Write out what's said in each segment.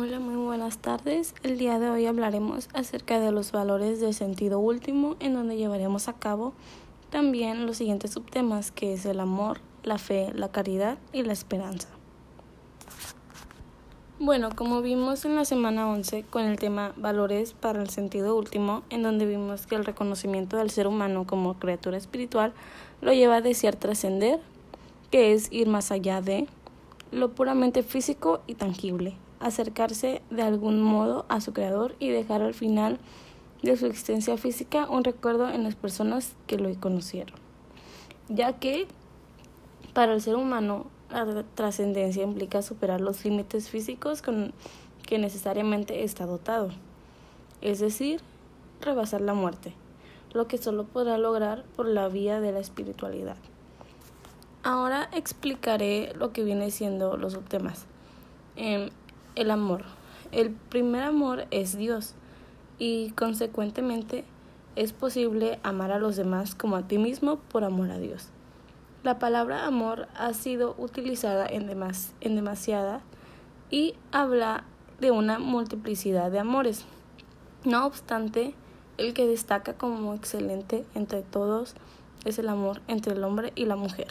Hola, muy buenas tardes. El día de hoy hablaremos acerca de los valores del sentido último, en donde llevaremos a cabo también los siguientes subtemas, que es el amor, la fe, la caridad y la esperanza. Bueno, como vimos en la semana 11 con el tema valores para el sentido último, en donde vimos que el reconocimiento del ser humano como criatura espiritual lo lleva a desear trascender, que es ir más allá de lo puramente físico y tangible, acercarse de algún modo a su creador y dejar al final de su existencia física un recuerdo en las personas que lo conocieron, ya que para el ser humano la trascendencia implica superar los límites físicos con que necesariamente está dotado, es decir, rebasar la muerte, lo que solo podrá lograr por la vía de la espiritualidad. Ahora explicaré lo que viene siendo los subtemas. Em, el amor. El primer amor es Dios y consecuentemente es posible amar a los demás como a ti mismo por amor a Dios. La palabra amor ha sido utilizada en, demas en demasiada y habla de una multiplicidad de amores. No obstante, el que destaca como excelente entre todos es el amor entre el hombre y la mujer,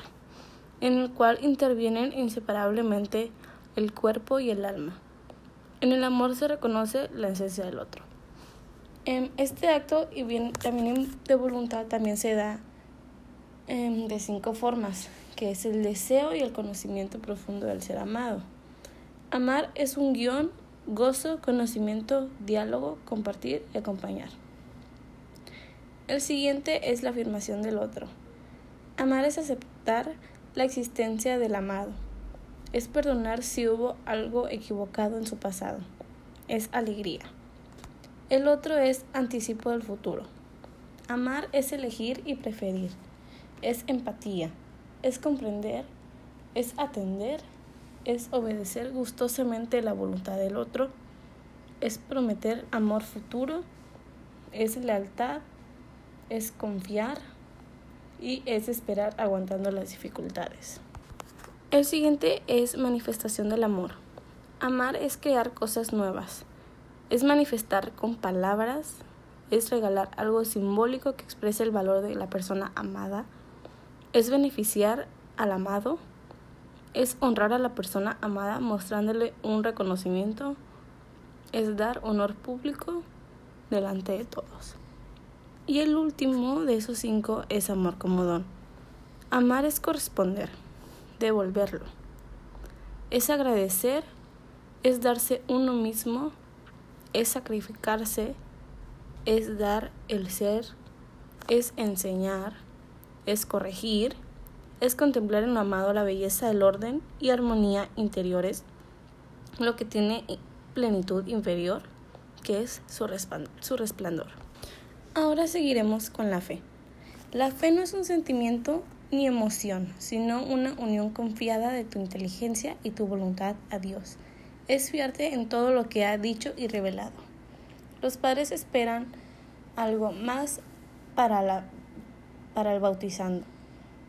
en el cual intervienen inseparablemente el cuerpo y el alma. En el amor se reconoce la esencia del otro. En este acto y bien, también de voluntad también se da em, de cinco formas, que es el deseo y el conocimiento profundo del ser amado. Amar es un guion, gozo, conocimiento, diálogo, compartir y acompañar. El siguiente es la afirmación del otro. Amar es aceptar la existencia del amado es perdonar si hubo algo equivocado en su pasado. Es alegría. El otro es anticipo del futuro. Amar es elegir y preferir. Es empatía. Es comprender. Es atender. Es obedecer gustosamente la voluntad del otro. Es prometer amor futuro. Es lealtad. Es confiar. Y es esperar aguantando las dificultades. El siguiente es manifestación del amor. Amar es crear cosas nuevas. Es manifestar con palabras. Es regalar algo simbólico que exprese el valor de la persona amada. Es beneficiar al amado. Es honrar a la persona amada mostrándole un reconocimiento. Es dar honor público delante de todos. Y el último de esos cinco es amor como don. Amar es corresponder devolverlo. Es agradecer, es darse uno mismo, es sacrificarse, es dar el ser, es enseñar, es corregir, es contemplar en lo amado la belleza del orden y armonía interiores, lo que tiene plenitud inferior, que es su, resplandor. Ahora seguiremos con la fe. La fe no es un sentimiento ni emoción, sino una unión confiada de tu inteligencia y tu voluntad a Dios. Es fiarte en todo lo que ha dicho y revelado. Los padres esperan algo más para, la, para el bautizando.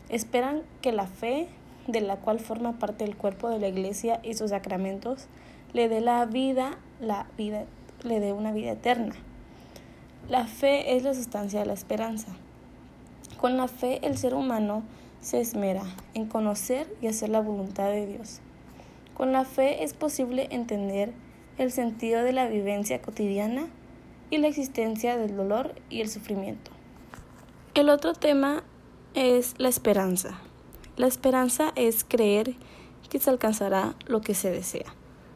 Esperan que la fe, de la cual forma parte el cuerpo de la iglesia y sus sacramentos, le dé la vida, la vida, le dé una vida eterna. La fe es la sustancia de la esperanza. Con la fe el ser humano se esmera en conocer y hacer la voluntad de Dios. Con la fe es posible entender el sentido de la vivencia cotidiana y la existencia del dolor y el sufrimiento. El otro tema es la esperanza. La esperanza es creer que se alcanzará lo que se desea.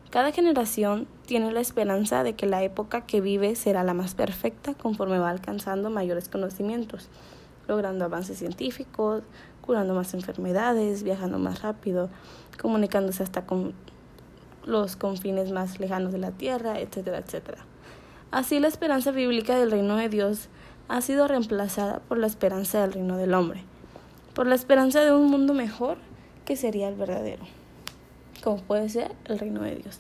Cada generación tiene la esperanza de que la época que vive será la más perfecta conforme va alcanzando mayores conocimientos logrando avances científicos, curando más enfermedades, viajando más rápido, comunicándose hasta con los confines más lejanos de la tierra, etcétera, etcétera. Así la esperanza bíblica del reino de Dios ha sido reemplazada por la esperanza del reino del hombre, por la esperanza de un mundo mejor que sería el verdadero, como puede ser el reino de Dios.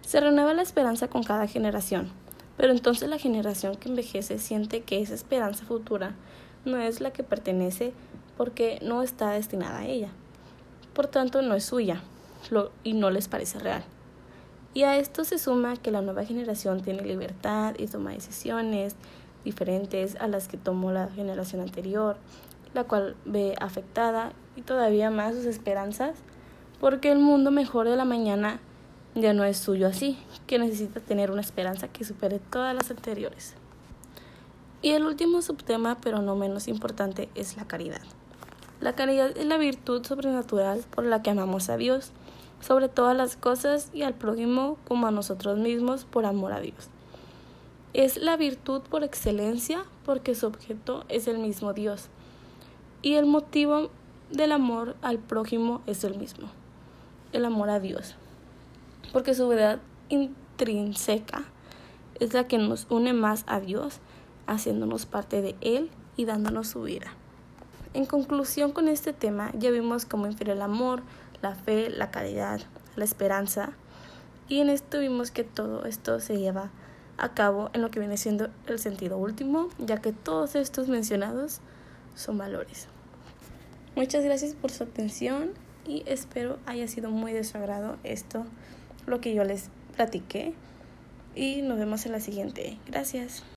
Se renueva la esperanza con cada generación, pero entonces la generación que envejece siente que esa esperanza futura no es la que pertenece porque no está destinada a ella. Por tanto, no es suya y no les parece real. Y a esto se suma que la nueva generación tiene libertad y toma decisiones diferentes a las que tomó la generación anterior, la cual ve afectada y todavía más sus esperanzas, porque el mundo mejor de la mañana ya no es suyo así, que necesita tener una esperanza que supere todas las anteriores. Y el último subtema, pero no menos importante, es la caridad. La caridad es la virtud sobrenatural por la que amamos a Dios sobre todas las cosas y al prójimo como a nosotros mismos por amor a Dios. Es la virtud por excelencia porque su objeto es el mismo Dios y el motivo del amor al prójimo es el mismo, el amor a Dios, porque su verdad intrínseca es la que nos une más a Dios, haciéndonos parte de Él y dándonos su vida. En conclusión con este tema, ya vimos cómo infiere el amor, la fe, la caridad, la esperanza, y en esto vimos que todo esto se lleva a cabo en lo que viene siendo el sentido último, ya que todos estos mencionados son valores. Muchas gracias por su atención y espero haya sido muy de su agrado esto, lo que yo les platiqué. Y nos vemos en la siguiente. Gracias.